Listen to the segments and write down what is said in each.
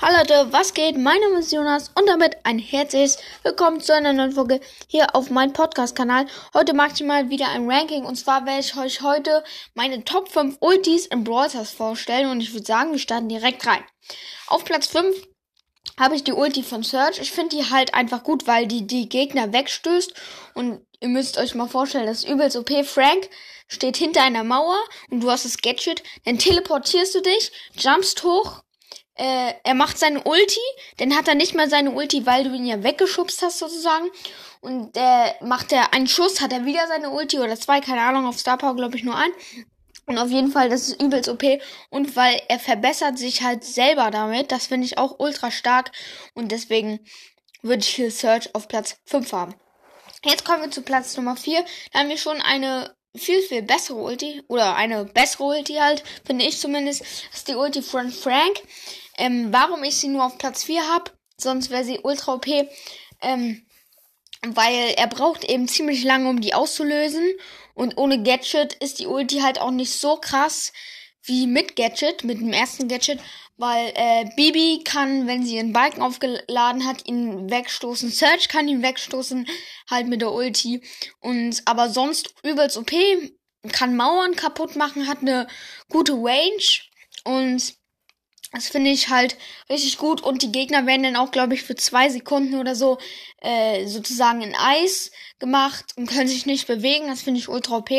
Hallo Leute, was geht? Mein Name ist Jonas und damit ein herzliches Willkommen zu einer neuen Folge hier auf meinem Podcast-Kanal. Heute mache ich mal wieder ein Ranking und zwar werde ich euch heute meine Top 5 Ultis im Brawl Stars vorstellen und ich würde sagen, wir starten direkt rein. Auf Platz 5 habe ich die Ulti von Search. Ich finde die halt einfach gut, weil die die Gegner wegstößt und ihr müsst euch mal vorstellen, das ist übelst OP. Frank steht hinter einer Mauer und du hast das Gadget, dann teleportierst du dich, jumpst hoch äh, er macht seine Ulti, dann hat er nicht mal seine Ulti, weil du ihn ja weggeschubst hast sozusagen. Und äh, macht er einen Schuss, hat er wieder seine Ulti oder zwei, keine Ahnung, auf Star Power glaube ich nur ein. Und auf jeden Fall, das ist übelst OP. Und weil er verbessert sich halt selber damit, das finde ich auch ultra stark. Und deswegen würde ich hier Search auf Platz 5 haben. Jetzt kommen wir zu Platz Nummer 4. Da haben wir schon eine viel, viel bessere Ulti. Oder eine bessere Ulti halt, finde ich zumindest. Das ist die Ulti von Frank. Ähm, warum ich sie nur auf Platz 4 habe, sonst wäre sie ultra OP. Ähm, weil er braucht eben ziemlich lange, um die auszulösen. Und ohne Gadget ist die Ulti halt auch nicht so krass wie mit Gadget, mit dem ersten Gadget, weil äh, Bibi kann, wenn sie ihren Balken aufgeladen hat, ihn wegstoßen. Search kann ihn wegstoßen, halt mit der Ulti. Und aber sonst übelst OP, kann Mauern kaputt machen, hat eine gute Range und das finde ich halt richtig gut und die Gegner werden dann auch, glaube ich, für zwei Sekunden oder so äh, sozusagen in Eis gemacht und können sich nicht bewegen. Das finde ich ultra OP.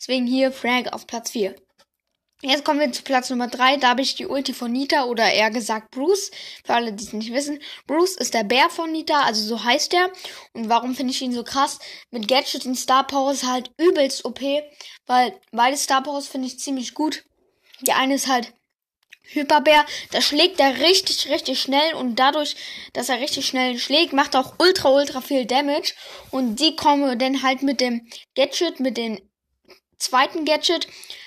Deswegen hier Frank auf Platz 4. Jetzt kommen wir zu Platz Nummer 3. Da habe ich die Ulti von Nita oder eher gesagt Bruce. Für alle, die es nicht wissen. Bruce ist der Bär von Nita, also so heißt er. Und warum finde ich ihn so krass? Mit Gadget und Star Powers halt übelst OP, weil beide Star Powers finde ich ziemlich gut. Die eine ist halt Hyperbär, da schlägt er richtig, richtig schnell und dadurch, dass er richtig schnell schlägt, macht er auch ultra, ultra viel Damage. Und die kommen dann halt mit dem Gadget, mit dem zweiten Gadget,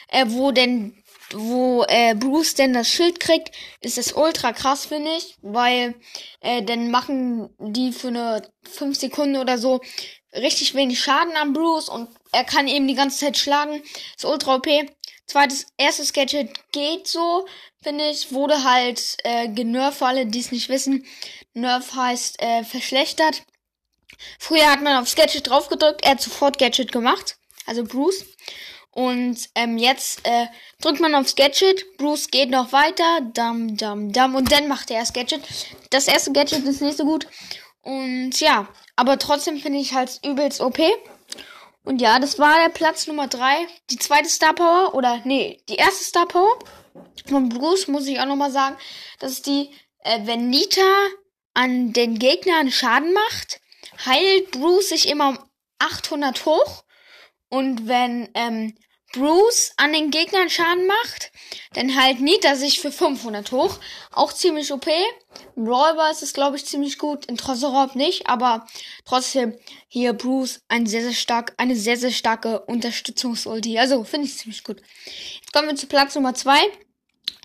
äh, wo denn, wo äh, Bruce denn das Schild kriegt, ist es ultra krass, finde ich, weil äh, dann machen die für eine 5 Sekunden oder so richtig wenig Schaden an Bruce und er kann eben die ganze Zeit schlagen. Ist ultra OP. Zweites, erstes Gadget geht so, finde ich, wurde halt äh, genervt, für alle, die es nicht wissen. Nerf heißt äh, verschlechtert. Früher hat man aufs Gadget draufgedrückt, er hat sofort Gadget gemacht, also Bruce. Und ähm, jetzt äh, drückt man aufs Gadget, Bruce geht noch weiter, dam, dam, dam, und dann macht er das Gadget. Das erste Gadget ist nicht so gut. Und ja, aber trotzdem finde ich halt übelst OP. Und ja, das war der Platz Nummer 3. Die zweite Star Power, oder nee, die erste Star Power von Bruce, muss ich auch nochmal sagen. Das ist die, äh, wenn Nita an den Gegnern Schaden macht, heilt Bruce sich immer um 800 hoch. Und wenn ähm, Bruce an den Gegnern Schaden macht, dann halt Nita sich für 500 hoch. Auch ziemlich OP. Im Brawlball ist es, glaube ich, ziemlich gut. In Tresorop nicht, aber trotzdem hier Bruce ein sehr, sehr stark, eine sehr, sehr starke Unterstützungsulti. Also, finde ich ziemlich gut. Jetzt kommen wir zu Platz Nummer 2.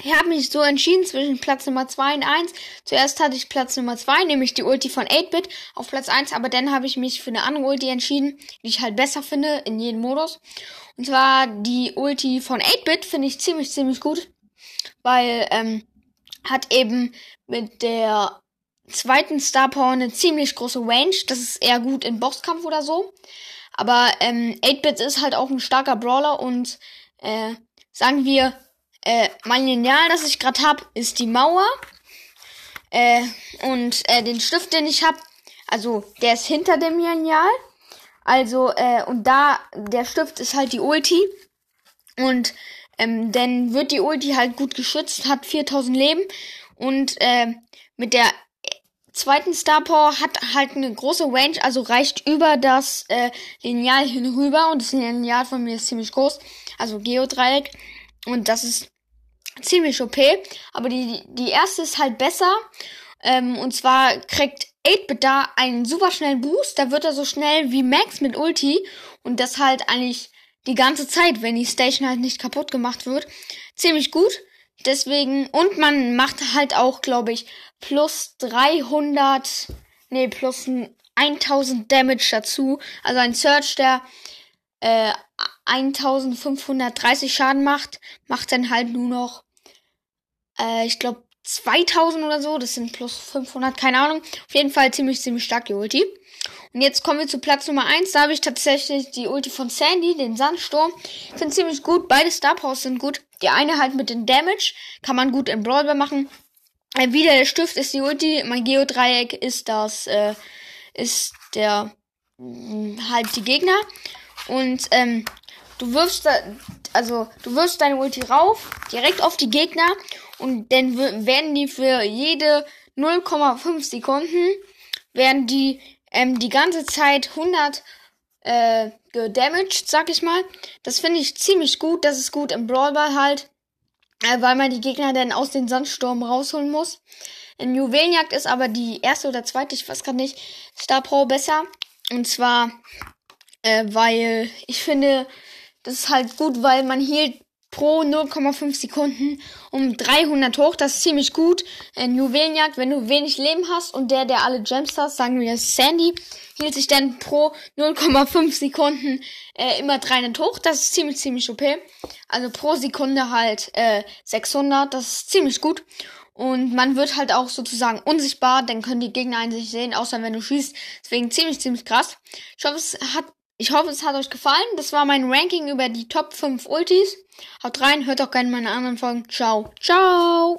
Ich habe mich so entschieden zwischen Platz Nummer 2 und 1. Zuerst hatte ich Platz Nummer 2, nämlich die Ulti von 8-Bit auf Platz 1, aber dann habe ich mich für eine andere Ulti entschieden, die ich halt besser finde in jedem Modus. Und zwar die Ulti von 8-Bit finde ich ziemlich, ziemlich gut, weil ähm, hat eben mit der zweiten Star Power eine ziemlich große Range. Das ist eher gut in Bosskampf oder so. Aber ähm, 8-Bit ist halt auch ein starker Brawler und äh, sagen wir, äh, mein Lineal, das ich gerade hab, ist die Mauer. Äh, und äh, den Stift, den ich hab, also der ist hinter dem Lineal. Also, äh, und da, der Stift ist halt die Ulti. Und ähm, dann wird die Ulti halt gut geschützt, hat 4000 Leben. Und äh, mit der zweiten Star Power hat halt eine große Range, also reicht über das äh, Lineal hinüber. Und das Lineal von mir ist ziemlich groß, also Geodreieck. Und das ist ziemlich OP. Aber die, die erste ist halt besser. Ähm, und zwar kriegt 8-Bit da einen super schnellen Boost. Da wird er so schnell wie Max mit Ulti. Und das halt eigentlich die ganze Zeit, wenn die Station halt nicht kaputt gemacht wird. Ziemlich gut. Deswegen, und man macht halt auch, glaube ich, plus 300, nee, plus 1000 Damage dazu. Also ein Search, der äh, 1530 Schaden macht, macht dann halt nur noch, äh, ich glaube, 2000 oder so. Das sind plus 500, keine Ahnung. Auf jeden Fall ziemlich, ziemlich stark die Ulti. Und jetzt kommen wir zu Platz Nummer 1. Da habe ich tatsächlich die Ulti von Sandy, den Sandsturm. Finde ziemlich gut. Beide Star Powers sind gut. Die eine halt mit dem Damage. Kann man gut in Brawl machen. Äh, wieder der Stift ist die Ulti. Mein Geodreieck ist das, äh, ist der, mh, halt die Gegner. Und, ähm, du wirfst da, also, du wirfst deine Ulti rauf, direkt auf die Gegner. Und dann werden die für jede 0,5 Sekunden, werden die ähm, die ganze Zeit 100 äh, gedamaged, sag ich mal. Das finde ich ziemlich gut. Das ist gut im Brawlball halt, äh, weil man die Gegner dann aus den Sandsturm rausholen muss. In Juwelenjagd ist aber die erste oder zweite, ich weiß gerade nicht, Star Pro besser. Und zwar, äh, weil ich finde, das ist halt gut, weil man hielt pro 0,5 Sekunden um 300 hoch. Das ist ziemlich gut. In Juwelenjagd, wenn du wenig Leben hast und der, der alle Gems hat, sagen wir Sandy, hielt sich dann pro 0,5 Sekunden äh, immer 300 hoch. Das ist ziemlich, ziemlich OP. Also pro Sekunde halt äh, 600. Das ist ziemlich gut. Und man wird halt auch sozusagen unsichtbar, dann können die Gegner einen sich sehen, außer wenn du schießt. Deswegen ziemlich, ziemlich krass. Ich hoffe, es hat ich hoffe, es hat euch gefallen. Das war mein Ranking über die Top 5 Ultis. Haut rein, hört auch gerne meine anderen Folgen. Ciao. Ciao.